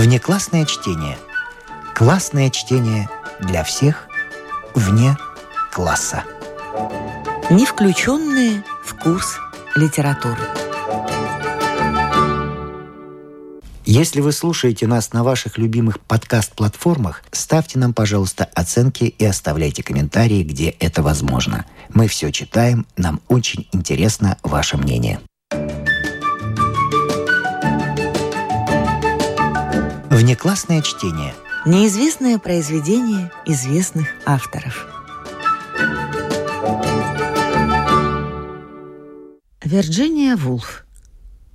Внеклассное чтение. Классное чтение для всех вне класса. Не включенные в курс литературы. Если вы слушаете нас на ваших любимых подкаст-платформах, ставьте нам, пожалуйста, оценки и оставляйте комментарии, где это возможно. Мы все читаем, нам очень интересно ваше мнение. Внеклассное чтение. Неизвестное произведение известных авторов. Вирджиния Вулф.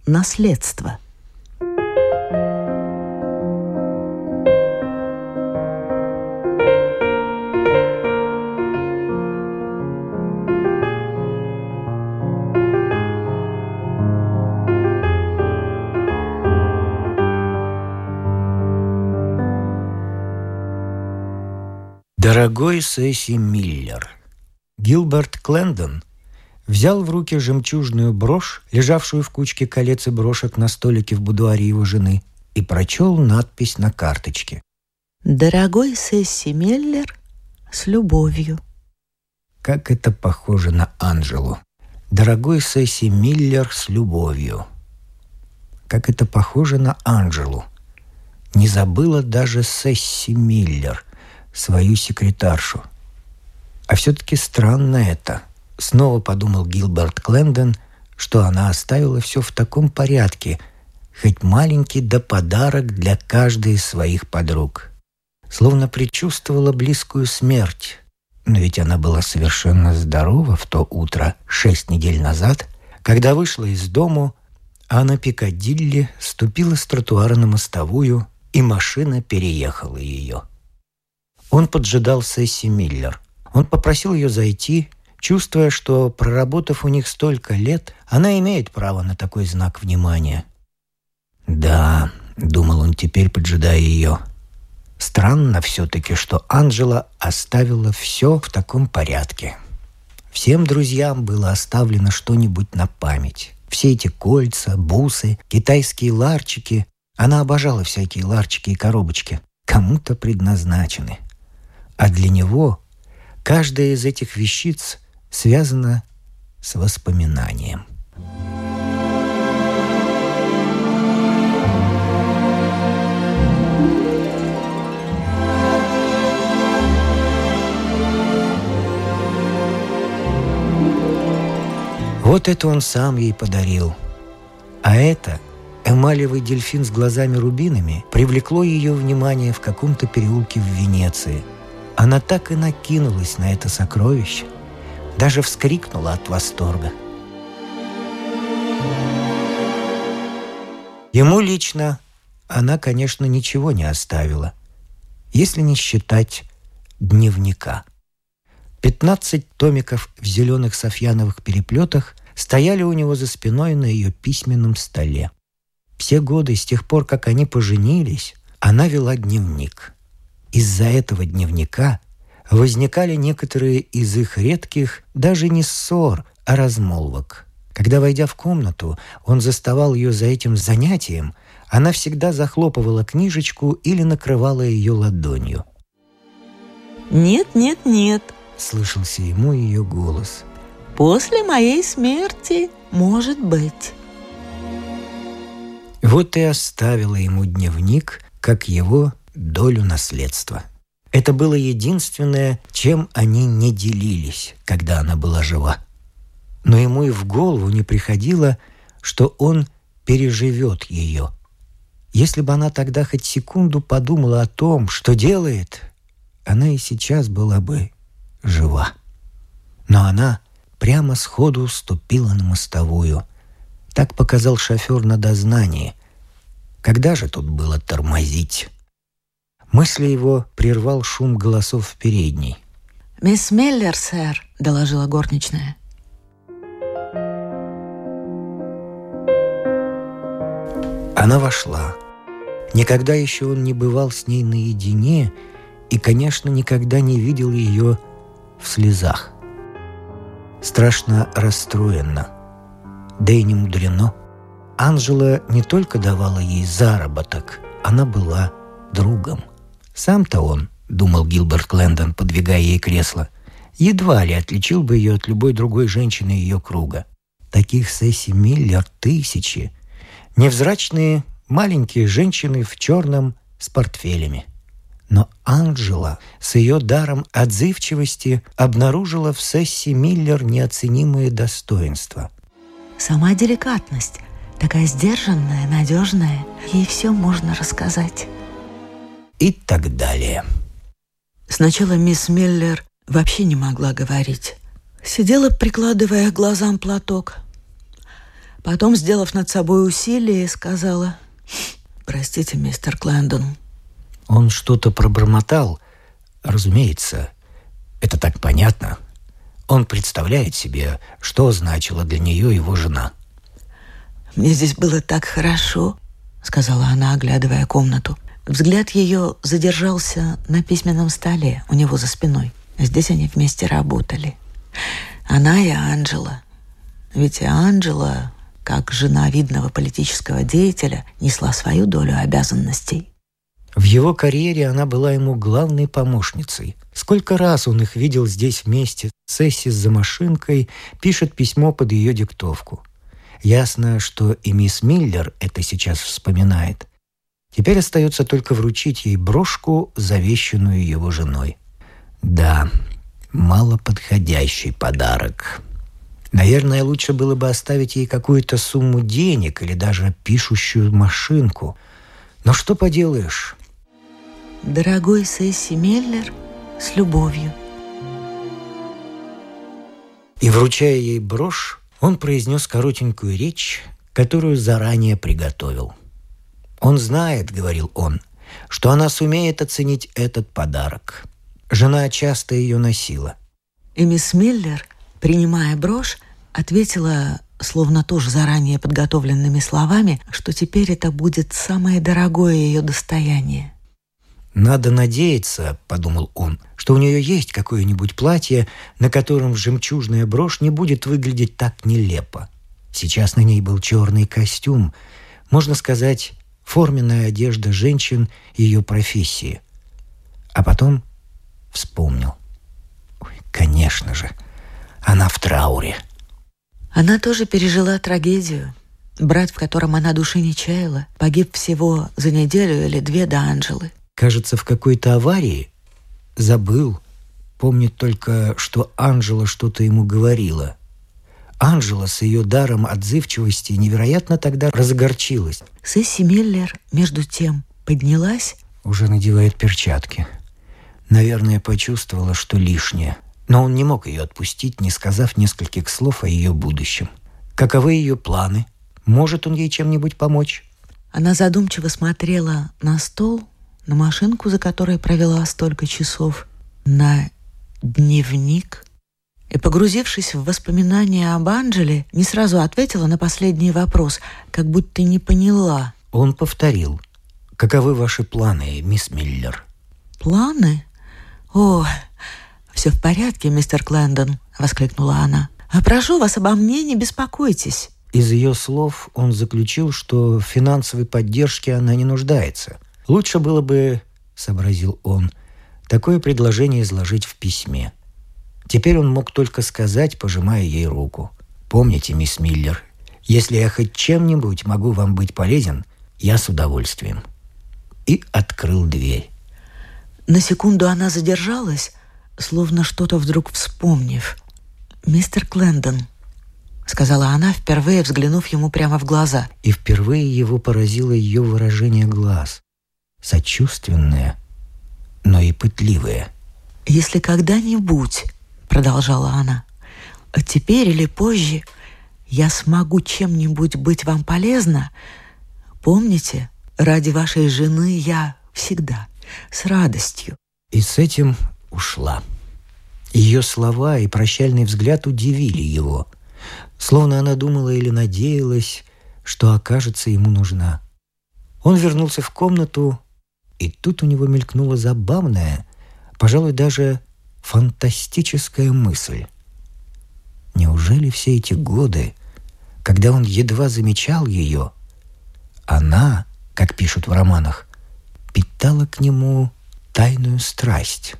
Наследство. Дорогой Сесси Миллер, Гилберт Клендон взял в руки жемчужную брошь, лежавшую в кучке колец и брошек на столике в будуаре его жены, и прочел надпись на карточке. Дорогой Сесси Миллер, с любовью. Как это похоже на Анжелу. Дорогой Сесси Миллер, с любовью. Как это похоже на Анжелу. Не забыла даже Сесси Миллер — свою секретаршу. А все-таки странно это. Снова подумал Гилберт Клендон, что она оставила все в таком порядке, хоть маленький да подарок для каждой из своих подруг. Словно предчувствовала близкую смерть. Но ведь она была совершенно здорова в то утро, шесть недель назад, когда вышла из дому, а на Пикадилли ступила с тротуара на мостовую, и машина переехала ее. Он поджидал Сесси Миллер. Он попросил ее зайти, чувствуя, что, проработав у них столько лет, она имеет право на такой знак внимания. «Да», — думал он теперь, поджидая ее, — «странно все-таки, что Анжела оставила все в таком порядке». Всем друзьям было оставлено что-нибудь на память. Все эти кольца, бусы, китайские ларчики. Она обожала всякие ларчики и коробочки. Кому-то предназначены. А для него каждая из этих вещиц связана с воспоминанием. Вот это он сам ей подарил. А это эмалевый дельфин с глазами-рубинами привлекло ее внимание в каком-то переулке в Венеции – она так и накинулась на это сокровище, даже вскрикнула от восторга. Ему лично она, конечно, ничего не оставила, если не считать дневника. Пятнадцать томиков в зеленых софьяновых переплетах стояли у него за спиной на ее письменном столе. Все годы с тех пор, как они поженились, она вела дневник. Из-за этого дневника возникали некоторые из их редких даже не ссор, а размолвок. Когда, войдя в комнату, он заставал ее за этим занятием, она всегда захлопывала книжечку или накрывала ее ладонью. «Нет, нет, нет», — слышался ему ее голос. «После моей смерти, может быть». Вот и оставила ему дневник, как его долю наследства. Это было единственное, чем они не делились, когда она была жива. Но ему и в голову не приходило, что он переживет ее. Если бы она тогда хоть секунду подумала о том, что делает, она и сейчас была бы жива. Но она прямо сходу ступила на мостовую. Так показал шофер на дознании. Когда же тут было тормозить? Мысли его прервал шум голосов в передней. «Мисс Миллер, сэр», — доложила горничная. Она вошла. Никогда еще он не бывал с ней наедине и, конечно, никогда не видел ее в слезах. Страшно расстроена. Да и не мудрено. Анжела не только давала ей заработок, она была другом. Сам-то он, думал Гилберт Клендон, подвигая ей кресло, едва ли отличил бы ее от любой другой женщины ее круга. Таких Сесси Миллер тысячи. Невзрачные маленькие женщины в черном с портфелями. Но Анджела с ее даром отзывчивости обнаружила в Сесси Миллер неоценимые достоинства. Сама деликатность, такая сдержанная, надежная, ей все можно рассказать. И так далее. Сначала мисс Миллер вообще не могла говорить. Сидела, прикладывая к глазам платок. Потом, сделав над собой усилие, сказала «Простите, мистер Клэндон, он что-то пробормотал. Разумеется, это так понятно. Он представляет себе, что значила для нее его жена. «Мне здесь было так хорошо», — сказала она, оглядывая комнату. Взгляд ее задержался на письменном столе у него за спиной. Здесь они вместе работали. Она и Анджела. Ведь Анджела, как жена видного политического деятеля, несла свою долю обязанностей. В его карьере она была ему главной помощницей. Сколько раз он их видел здесь вместе. Сесси за машинкой пишет письмо под ее диктовку. Ясно, что и мисс Миллер это сейчас вспоминает. Теперь остается только вручить ей брошку, завещанную его женой. Да, малоподходящий подарок. Наверное, лучше было бы оставить ей какую-то сумму денег или даже пишущую машинку. Но что поделаешь, Дорогой Сесси Меллер, с любовью. И, вручая ей брошь, он произнес коротенькую речь, которую заранее приготовил. «Он знает, — говорил он, — что она сумеет оценить этот подарок. Жена часто ее носила». И мисс Миллер, принимая брошь, ответила, словно тоже заранее подготовленными словами, что теперь это будет самое дорогое ее достояние. «Надо надеяться», — подумал он, — «что у нее есть какое-нибудь платье, на котором жемчужная брошь не будет выглядеть так нелепо. Сейчас на ней был черный костюм, можно сказать, форменная одежда женщин ее профессии. А потом вспомнил. Ой, конечно же, она в трауре. Она тоже пережила трагедию. Брат, в котором она души не чаяла, погиб всего за неделю или две до Анжелы кажется, в какой-то аварии. Забыл. Помнит только, что Анжела что-то ему говорила. Анжела с ее даром отзывчивости невероятно тогда разогорчилась. Сесси Миллер, между тем, поднялась. Уже надевает перчатки. Наверное, почувствовала, что лишнее. Но он не мог ее отпустить, не сказав нескольких слов о ее будущем. Каковы ее планы? Может он ей чем-нибудь помочь? Она задумчиво смотрела на стол, на машинку, за которой провела столько часов, на дневник. И, погрузившись в воспоминания об Анджеле, не сразу ответила на последний вопрос, как будто не поняла. Он повторил. «Каковы ваши планы, мисс Миллер?» «Планы? О, все в порядке, мистер Клендон», — воскликнула она. «А прошу вас обо мне, не беспокойтесь». Из ее слов он заключил, что в финансовой поддержке она не нуждается. Лучше было бы, сообразил он, такое предложение изложить в письме. Теперь он мог только сказать, пожимая ей руку. «Помните, мисс Миллер, если я хоть чем-нибудь могу вам быть полезен, я с удовольствием». И открыл дверь. На секунду она задержалась, словно что-то вдруг вспомнив. «Мистер Клендон», — сказала она, впервые взглянув ему прямо в глаза. И впервые его поразило ее выражение глаз сочувственное, но и пытливое. «Если когда-нибудь, — продолжала она, — а теперь или позже я смогу чем-нибудь быть вам полезна, помните, ради вашей жены я всегда, с радостью». И с этим ушла. Ее слова и прощальный взгляд удивили его, словно она думала или надеялась, что окажется ему нужна. Он вернулся в комнату и тут у него мелькнула забавная, пожалуй, даже фантастическая мысль. Неужели все эти годы, когда он едва замечал ее, она, как пишут в романах, питала к нему тайную страсть.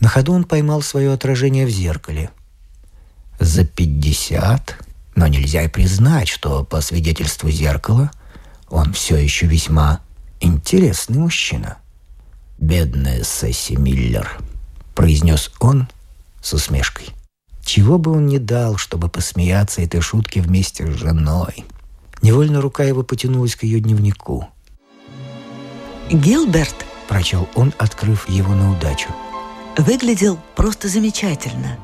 На ходу он поймал свое отражение в зеркале. За пятьдесят, но нельзя и признать, что по свидетельству зеркала он все еще весьма интересный мужчина. «Бедная Сесси Миллер», — произнес он с усмешкой. Чего бы он не дал, чтобы посмеяться этой шутки вместе с женой. Невольно рука его потянулась к ее дневнику. «Гилберт», — прочел он, открыв его на удачу. «Выглядел просто замечательно».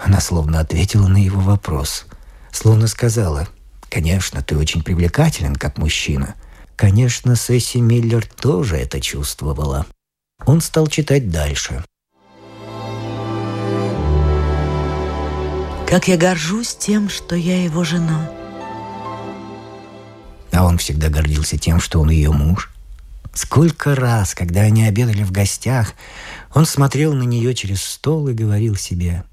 Она словно ответила на его вопрос. Словно сказала, «Конечно, ты очень привлекателен, как мужчина». Конечно, Сесси Миллер тоже это чувствовала. Он стал читать дальше. Как я горжусь тем, что я его жена. А он всегда гордился тем, что он ее муж. Сколько раз, когда они обедали в гостях, он смотрел на нее через стол и говорил себе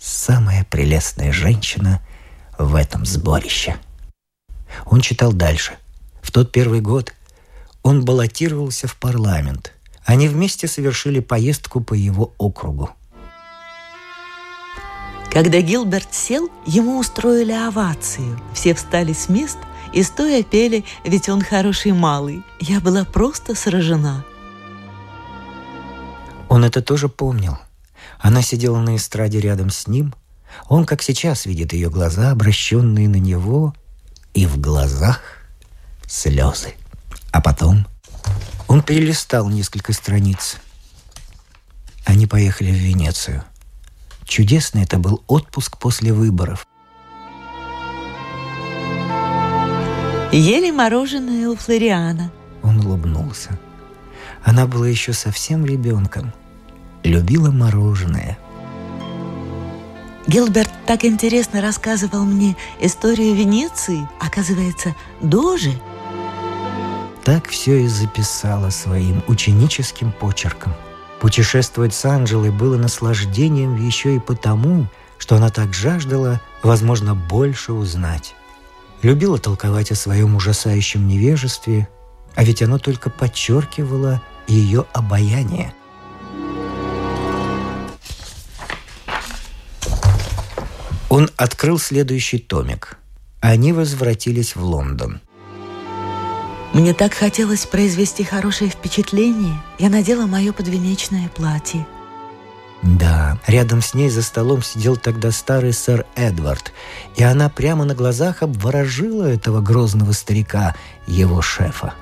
«Самая прелестная женщина в этом сборище». Он читал дальше. В тот первый год он баллотировался в парламент. Они вместе совершили поездку по его округу. Когда Гилберт сел, ему устроили овацию. Все встали с мест и стоя пели «Ведь он хороший малый». Я была просто сражена. Он это тоже помнил. Она сидела на эстраде рядом с ним. Он, как сейчас, видит ее глаза, обращенные на него, и в глазах слезы. А потом он перелистал несколько страниц. Они поехали в Венецию – Чудесный это был отпуск после выборов. Ели мороженое у Флориана. Он улыбнулся. Она была еще совсем ребенком. Любила мороженое. Гилберт так интересно рассказывал мне историю Венеции. Оказывается, Дожи. Так все и записала своим ученическим почерком – Путешествовать с Анжелой было наслаждением еще и потому, что она так жаждала, возможно, больше узнать. Любила толковать о своем ужасающем невежестве, а ведь оно только подчеркивало ее обаяние. Он открыл следующий томик. Они возвратились в Лондон. Мне так хотелось произвести хорошее впечатление. Я надела мое подвенечное платье. Да, рядом с ней за столом сидел тогда старый сэр Эдвард, и она прямо на глазах обворожила этого грозного старика, его шефа.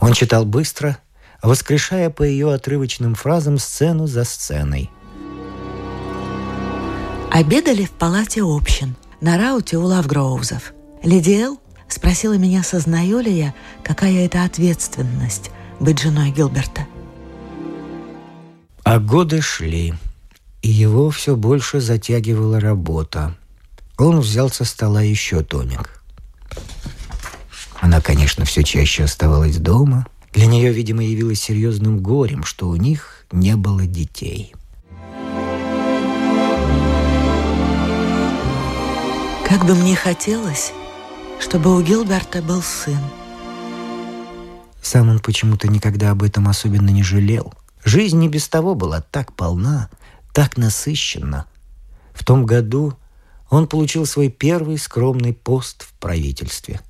Он читал быстро, воскрешая по ее отрывочным фразам сцену за сценой. Обедали в палате общин – на рауте у Лавгроузов. Леди Эл спросила меня, сознаю ли я, какая это ответственность быть женой Гилберта. А годы шли, и его все больше затягивала работа. Он взял со стола еще томик. Она, конечно, все чаще оставалась дома. Для нее, видимо, явилось серьезным горем, что у них не было детей – Как бы мне хотелось, чтобы у Гилберта был сын. Сам он почему-то никогда об этом особенно не жалел. Жизнь не без того была так полна, так насыщена. В том году он получил свой первый скромный пост в правительстве.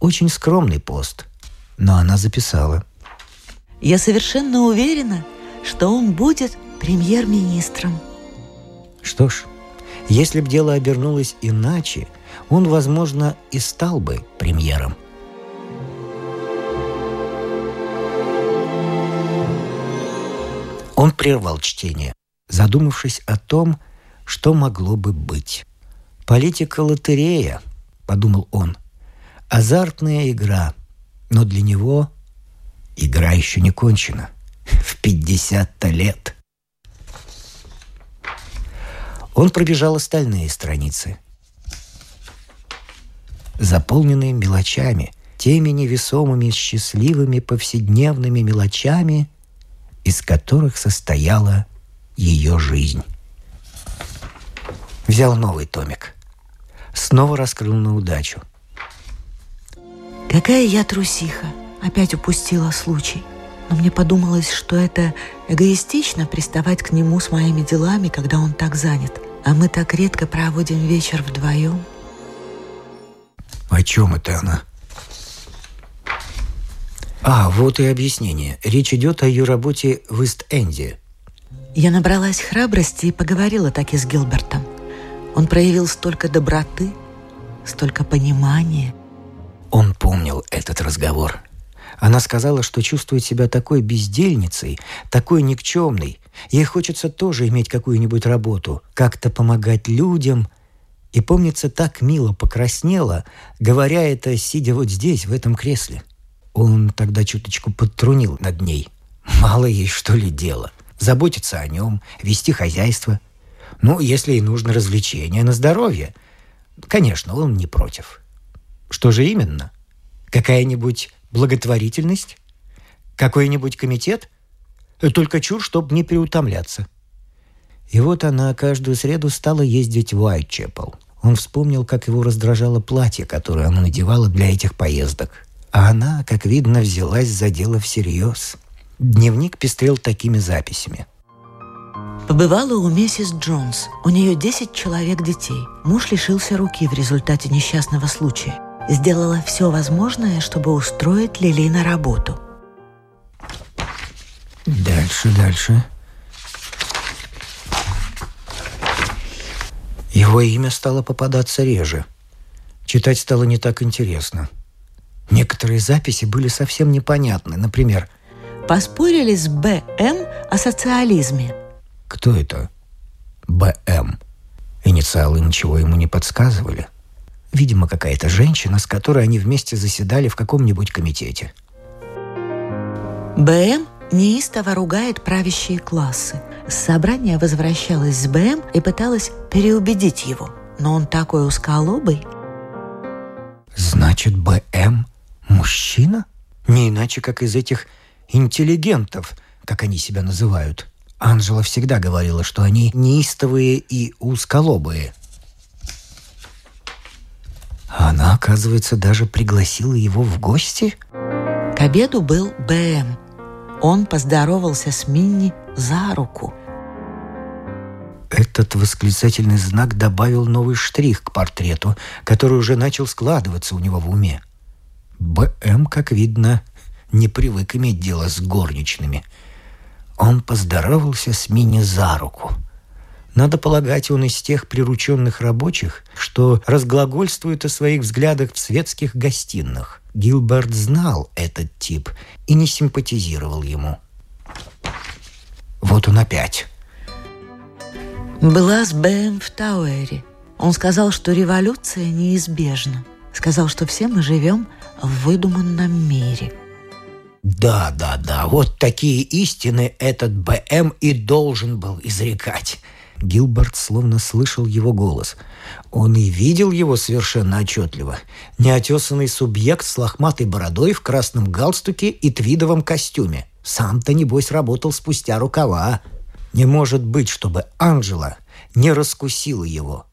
Очень скромный пост, но она записала. Я совершенно уверена, что он будет премьер-министром. Что ж, если б дело обернулось иначе, он, возможно, и стал бы премьером. Он прервал чтение, задумавшись о том, что могло бы быть. «Политика лотерея», — подумал он, — «азартная игра, но для него игра еще не кончена. В 50-то лет». Он пробежал остальные страницы, заполненные мелочами, теми невесомыми, счастливыми повседневными мелочами, из которых состояла ее жизнь. Взял новый томик. Снова раскрыл на удачу. Какая я трусиха. Опять упустила случай. Но мне подумалось, что это эгоистично приставать к нему с моими делами, когда он так занят. А мы так редко проводим вечер вдвоем. О чем это она? А, вот и объяснение. Речь идет о ее работе в Ист-Энде. Я набралась храбрости и поговорила так и с Гилбертом. Он проявил столько доброты, столько понимания. Он помнил этот разговор. Она сказала, что чувствует себя такой бездельницей, такой никчемной. Ей хочется тоже иметь какую-нибудь работу, как-то помогать людям. И, помнится, так мило покраснела, говоря это, сидя вот здесь, в этом кресле. Он тогда чуточку подтрунил над ней. Мало ей, что ли, дело. Заботиться о нем, вести хозяйство. Ну, если ей нужно развлечение на здоровье. Конечно, он не против. Что же именно? Какая-нибудь благотворительность? Какой-нибудь комитет? Только чур, чтобы не переутомляться. И вот она каждую среду стала ездить в Уайтчепл. Он вспомнил, как его раздражало платье, которое она надевала для этих поездок – а она, как видно, взялась за дело всерьез. Дневник пестрел такими записями. Побывала у миссис Джонс. У нее 10 человек детей. Муж лишился руки в результате несчастного случая. Сделала все возможное, чтобы устроить Лили на работу. Дальше, дальше. Его имя стало попадаться реже. Читать стало не так интересно – Некоторые записи были совсем непонятны. Например, «Поспорили с Б.М. о социализме». Кто это? Б.М. Инициалы ничего ему не подсказывали. Видимо, какая-то женщина, с которой они вместе заседали в каком-нибудь комитете. БМ неистово ругает правящие классы. С собрания возвращалась с БМ и пыталась переубедить его. Но он такой узколобый. Значит, БМ Мужчина? Не иначе, как из этих интеллигентов, как они себя называют. Анжела всегда говорила, что они неистовые и узколобые. Она, оказывается, даже пригласила его в гости? К обеду был БМ. Он поздоровался с Минни за руку. Этот восклицательный знак добавил новый штрих к портрету, который уже начал складываться у него в уме. Б.М., как видно, не привык иметь дело с горничными. Он поздоровался с Минни за руку. Надо полагать, он из тех прирученных рабочих, что разглагольствуют о своих взглядах в светских гостиных. Гилберт знал этот тип и не симпатизировал ему. Вот он опять. Была с Б.М. в Тауэре. Он сказал, что революция неизбежна. Сказал, что все мы живем в выдуманном мире. Да, да, да, вот такие истины этот БМ и должен был изрекать. Гилберт словно слышал его голос. Он и видел его совершенно отчетливо. Неотесанный субъект с лохматой бородой в красном галстуке и твидовом костюме. Сам-то, небось, работал спустя рукава. Не может быть, чтобы Анжела не раскусила его.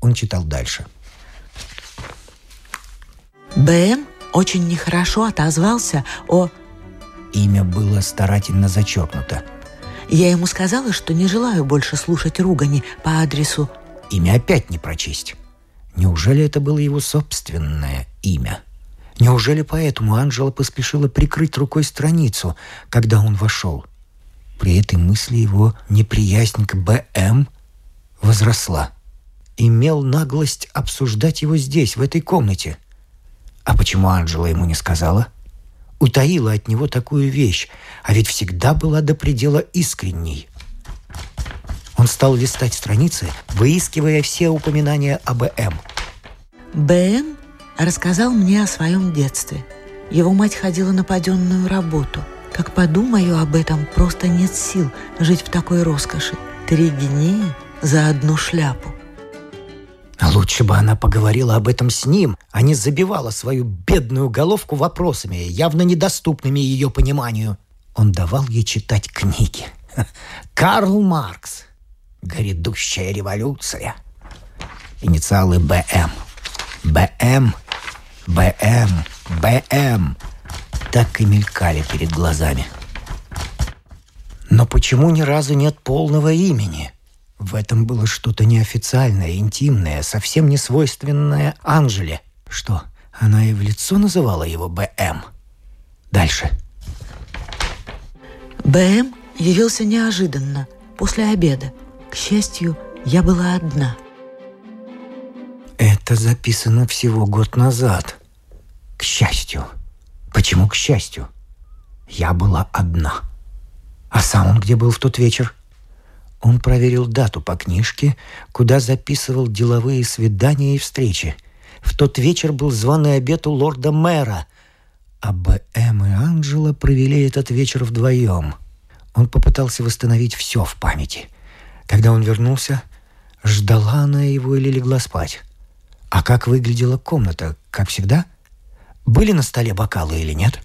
Он читал дальше – БМ очень нехорошо отозвался о... Имя было старательно зачеркнуто. Я ему сказала, что не желаю больше слушать ругани по адресу... Имя опять не прочесть. Неужели это было его собственное имя? Неужели поэтому Анжела поспешила прикрыть рукой страницу, когда он вошел? При этой мысли его неприязнь к БМ возросла. Имел наглость обсуждать его здесь, в этой комнате – а почему Анжела ему не сказала? Утаила от него такую вещь, а ведь всегда была до предела искренней. Он стал листать страницы, выискивая все упоминания об БМ. БМ рассказал мне о своем детстве. Его мать ходила на паденную работу. Как подумаю об этом, просто нет сил жить в такой роскоши. Три гинеи за одну шляпу. Лучше бы она поговорила об этом с ним, а не забивала свою бедную головку вопросами, явно недоступными ее пониманию. Он давал ей читать книги. Карл Маркс. «Грядущая революция». Инициалы БМ. БМ БМ, БМ. Так и мелькали перед глазами. Но почему ни разу нет полного имени? В этом было что-то неофициальное, интимное, совсем не свойственное Анжеле. Что, она и в лицо называла его БМ? Дальше. БМ явился неожиданно, после обеда. К счастью, я была одна. Это записано всего год назад. К счастью. Почему к счастью? Я была одна. А сам он где был в тот вечер? Он проверил дату по книжке, куда записывал деловые свидания и встречи. В тот вечер был званый обед у лорда-мэра, а Б.М. и Анджела провели этот вечер вдвоем. Он попытался восстановить все в памяти. Когда он вернулся, ждала она его или легла спать. А как выглядела комната, как всегда? Были на столе бокалы или нет?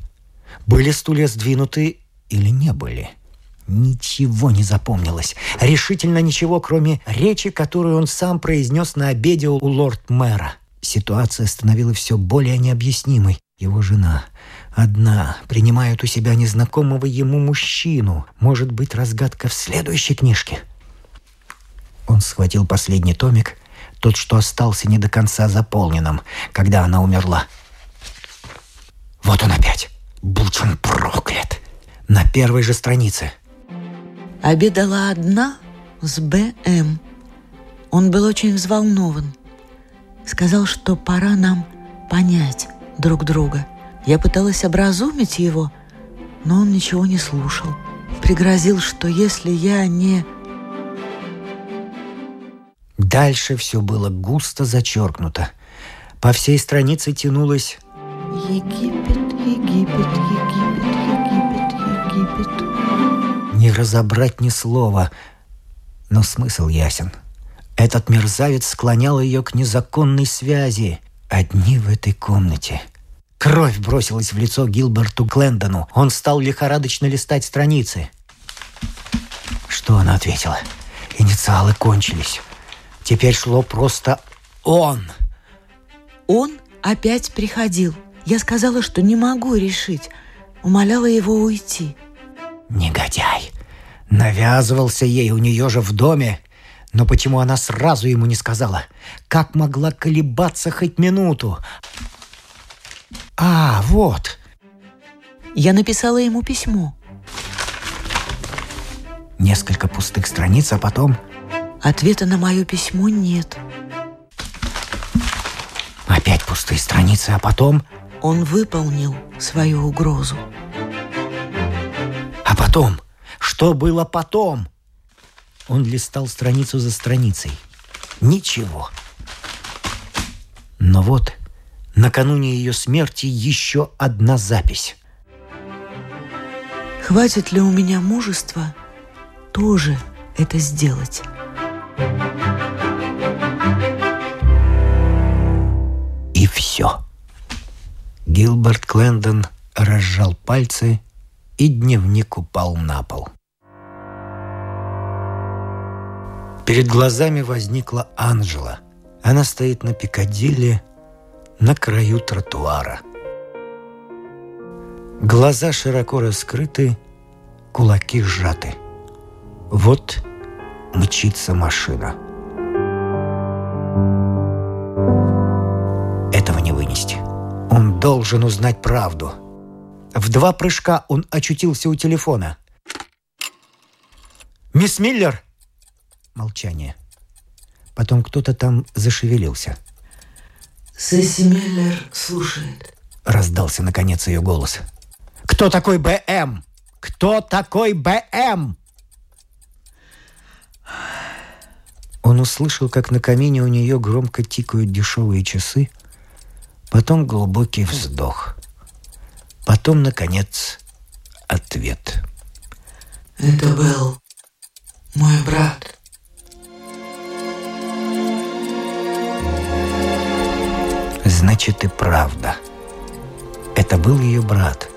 Были стулья сдвинуты или не были? — Ничего не запомнилось. Решительно ничего, кроме речи, которую он сам произнес на обеде у лорд-мэра. Ситуация становилась все более необъяснимой. Его жена одна принимает у себя незнакомого ему мужчину. Может быть, разгадка в следующей книжке. Он схватил последний томик, тот, что остался не до конца заполненным, когда она умерла. Вот он опять. Будь он проклят. На первой же странице – обедала одна с Б.М. Он был очень взволнован. Сказал, что пора нам понять друг друга. Я пыталась образумить его, но он ничего не слушал. Пригрозил, что если я не... Дальше все было густо зачеркнуто. По всей странице тянулось Египет, Египет, Египет, не разобрать ни слова, но смысл ясен. Этот мерзавец склонял ее к незаконной связи. Одни в этой комнате. Кровь бросилась в лицо Гилберту Глендону. Он стал лихорадочно листать страницы. Что она ответила? Инициалы кончились. Теперь шло просто «он». Он опять приходил. Я сказала, что не могу решить. Умоляла его уйти. Негодяй! Навязывался ей у нее же в доме. Но почему она сразу ему не сказала? Как могла колебаться хоть минуту? А, вот. Я написала ему письмо. Несколько пустых страниц, а потом... Ответа на мое письмо нет. Опять пустые страницы, а потом... Он выполнил свою угрозу. А потом? Что было потом? Он листал страницу за страницей. Ничего. Но вот, накануне ее смерти еще одна запись. Хватит ли у меня мужества тоже это сделать? И все. Гилберт Клендон разжал пальцы и дневник упал на пол. Перед глазами возникла Анжела. Она стоит на Пикадилли, на краю тротуара. Глаза широко раскрыты, кулаки сжаты. Вот мчится машина. Этого не вынести. Он должен узнать правду – в два прыжка он очутился у телефона. «Мисс Миллер!» Молчание. Потом кто-то там зашевелился. «Сесси Миллер слушает», — раздался наконец ее голос. «Кто такой БМ? Кто такой БМ?» Он услышал, как на камине у нее громко тикают дешевые часы, потом глубокий вздох. Потом, наконец, ответ. Это был мой брат. Значит, и правда. Это был ее брат.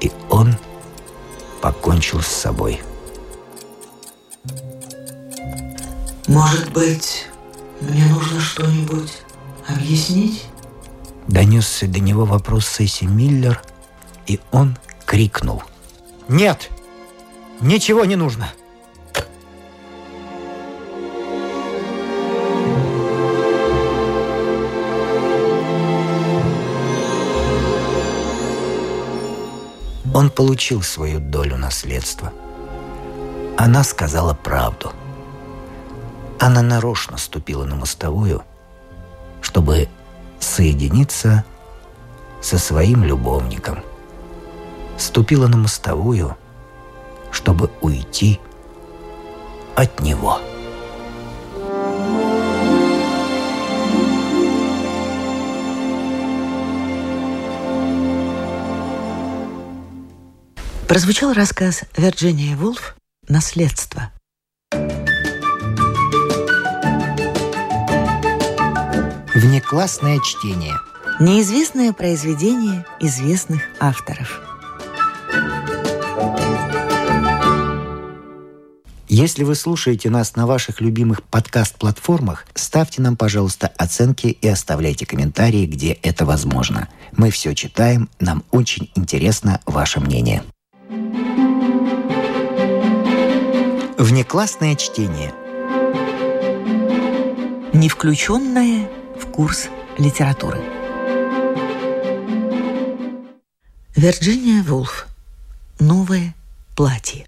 И он покончил с собой. Может быть, мне нужно что-нибудь объяснить? Донесся до него вопрос Сесси Миллер, и он крикнул. «Нет! Ничего не нужно!» Он получил свою долю наследства. Она сказала правду. Она нарочно ступила на мостовую, чтобы соединиться со своим любовником. Ступила на мостовую, чтобы уйти от него. Прозвучал рассказ Вирджиния Вулф «Наследство». Внеклассное чтение. Неизвестное произведение известных авторов. Если вы слушаете нас на ваших любимых подкаст-платформах, ставьте нам, пожалуйста, оценки и оставляйте комментарии, где это возможно. Мы все читаем, нам очень интересно ваше мнение. Внеклассное чтение. Не включенное курс литературы. Вирджиния Вулф. Новое платье.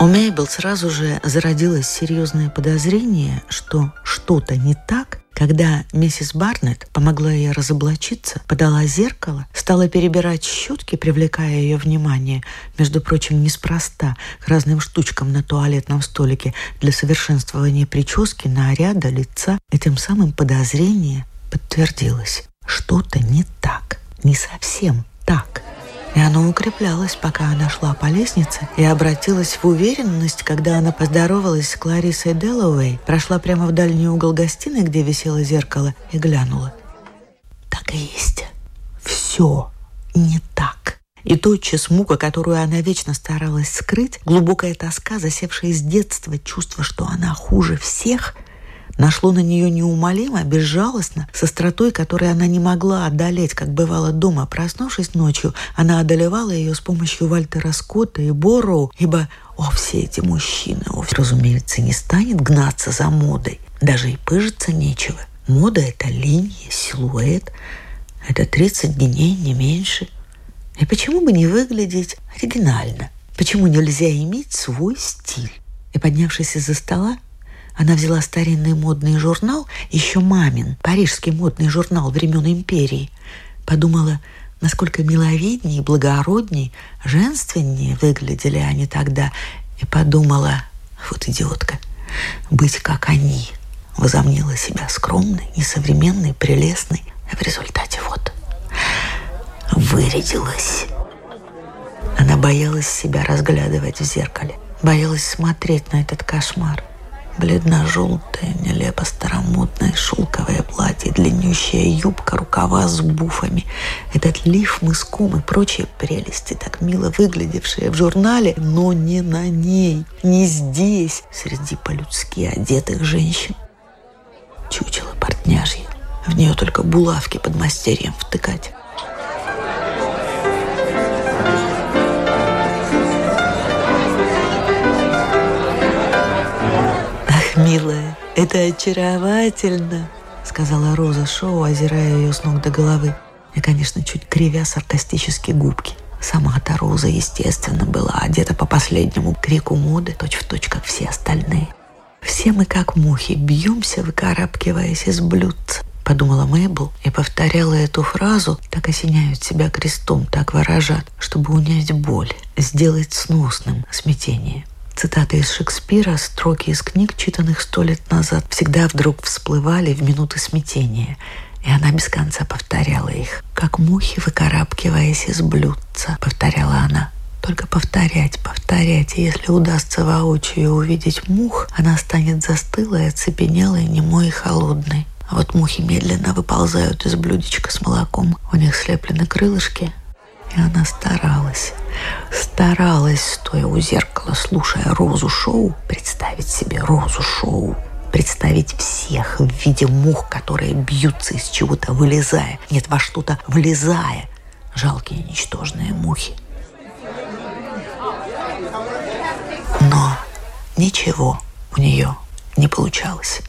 У Мейбл сразу же зародилось серьезное подозрение, что что-то не так, когда миссис Барнетт помогла ей разоблачиться, подала зеркало, стала перебирать щетки, привлекая ее внимание, между прочим, неспроста, к разным штучкам на туалетном столике для совершенствования прически, наряда, лица, и тем самым подозрение подтвердилось. Что-то не так, не совсем так. И оно укреплялось, пока она шла по лестнице и обратилась в уверенность, когда она поздоровалась с Кларисой Деллоуэй, прошла прямо в дальний угол гостиной, где висело зеркало, и глянула. Так и есть. Все не так. И тотчас мука, которую она вечно старалась скрыть, глубокая тоска, засевшая с детства, чувство, что она хуже всех, нашло на нее неумолимо, безжалостно, с остротой, которой она не могла одолеть, как бывало дома. Проснувшись ночью, она одолевала ее с помощью Вальтера Скотта и Борроу, ибо, о, все эти мужчины, о, разумеется, не станет гнаться за модой. Даже и пыжиться нечего. Мода – это линия, силуэт. Это 30 дней, не меньше. И почему бы не выглядеть оригинально? Почему нельзя иметь свой стиль? И, поднявшись из-за стола, она взяла старинный модный журнал, еще мамин, парижский модный журнал времен империи. Подумала, насколько миловиднее, благороднее, женственнее выглядели они тогда. И подумала, вот идиотка, быть как они. Возомнила себя скромной, несовременной, прелестной. А в результате вот вырядилась. Она боялась себя разглядывать в зеркале. Боялась смотреть на этот кошмар – Бледно-желтое, нелепо старомодное шелковое платье, длиннющая юбка, рукава с буфами, этот лиф мыском и прочие прелести, так мило выглядевшие в журнале, но не на ней, не здесь, среди по-людски одетых женщин. Чучело портняжье, в нее только булавки под мастерьем втыкать. Милая, это очаровательно», — сказала Роза Шоу, озирая ее с ног до головы. И, конечно, чуть кривя саркастически губки. Сама-то Роза, естественно, была одета по последнему крику моды, точь-в-точь, точь, как все остальные. «Все мы, как мухи, бьемся, выкарабкиваясь из блюдца», — подумала Мэйбл и повторяла эту фразу, так осеняют себя крестом, так выражат, чтобы унять боль, сделать сносным смятение. Цитаты из Шекспира, строки из книг, читанных сто лет назад, всегда вдруг всплывали в минуты смятения, и она без конца повторяла их. «Как мухи, выкарабкиваясь из блюдца», — повторяла она. Только повторять, повторять, и если удастся воочию увидеть мух, она станет застылой, оцепенелой, немой и холодной. А вот мухи медленно выползают из блюдечка с молоком. У них слеплены крылышки. И она старалась, старалась, стоя у зеркала, слушая Розу Шоу, представить себе Розу Шоу, представить всех в виде мух, которые бьются из чего-то, вылезая. Нет, во что-то влезая. Жалкие ничтожные мухи. Но ничего у нее не получалось.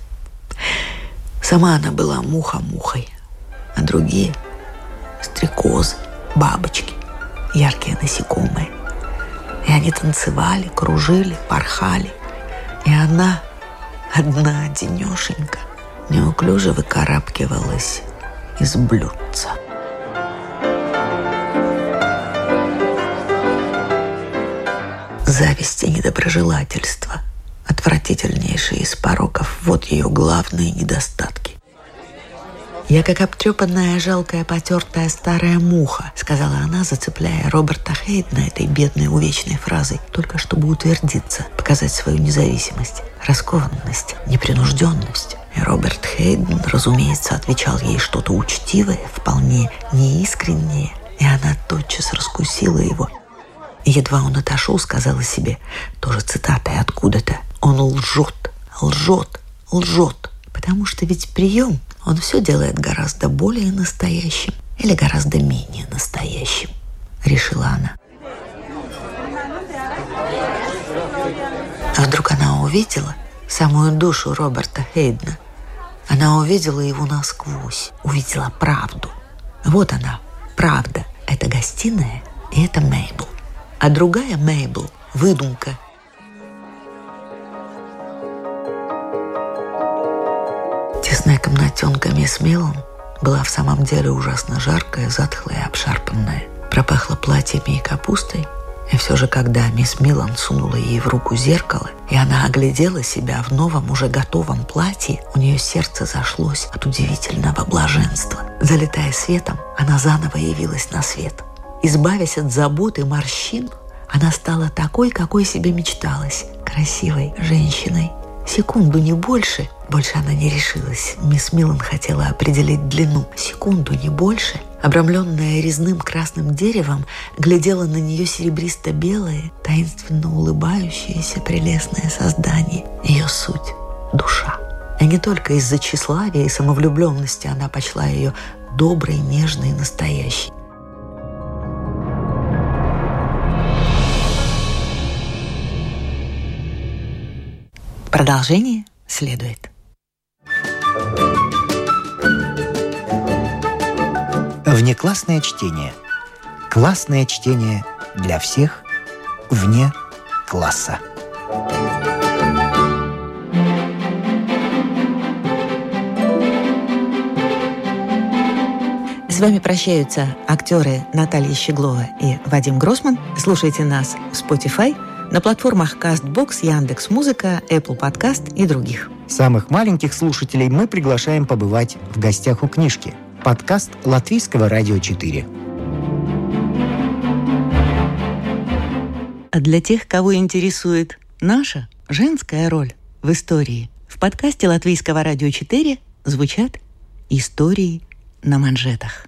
Сама она была муха-мухой, а другие – стрекозы, бабочки, яркие насекомые. И они танцевали, кружили, порхали. И она, одна одинешенька, неуклюже выкарабкивалась из блюдца. Зависть и недоброжелательство – отвратительнейший из пороков. Вот ее главные недостатки. «Я как обтрепанная, жалкая, потертая старая муха», сказала она, зацепляя Роберта Хейдна этой бедной увечной фразой, только чтобы утвердиться, показать свою независимость, раскованность, непринужденность. И Роберт Хейден, разумеется, отвечал ей что-то учтивое, вполне неискреннее, и она тотчас раскусила его. И едва он отошел, сказала себе, тоже цитатой откуда-то, он лжет, лжет, лжет. Потому что ведь прием, он все делает гораздо более настоящим или гораздо менее настоящим, решила она. А вдруг она увидела самую душу Роберта Хейдна. Она увидела его насквозь, увидела правду. Вот она, правда. Это гостиная, и это Мейбл. А другая Мейбл – выдумка Тесная комнатенка мисс Миллан была в самом деле ужасно жаркая, затхлая и обшарпанная. Пропахло платьями и капустой. И все же, когда мисс Миллан сунула ей в руку зеркало, и она оглядела себя в новом, уже готовом платье, у нее сердце зашлось от удивительного блаженства. Залетая светом, она заново явилась на свет. Избавясь от забот и морщин, она стала такой, какой себе мечталась, красивой женщиной. Секунду, не больше, больше она не решилась. Мисс Миллан хотела определить длину. Секунду, не больше. Обрамленная резным красным деревом, глядела на нее серебристо-белое, таинственно улыбающееся прелестное создание. Ее суть — душа. И не только из-за тщеславия и самовлюбленности она почла ее доброй, нежной настоящей. Продолжение следует. Внеклассное чтение. Классное чтение для всех вне класса. С вами прощаются актеры Наталья Щеглова и Вадим Гросман. Слушайте нас в Spotify, на платформах CastBox, Яндекс.Музыка, Apple Podcast и других. Самых маленьких слушателей мы приглашаем побывать в гостях у книжки – Подкаст Латвийского радио 4. А для тех, кого интересует наша женская роль в истории, в подкасте Латвийского радио 4 звучат истории на манжетах.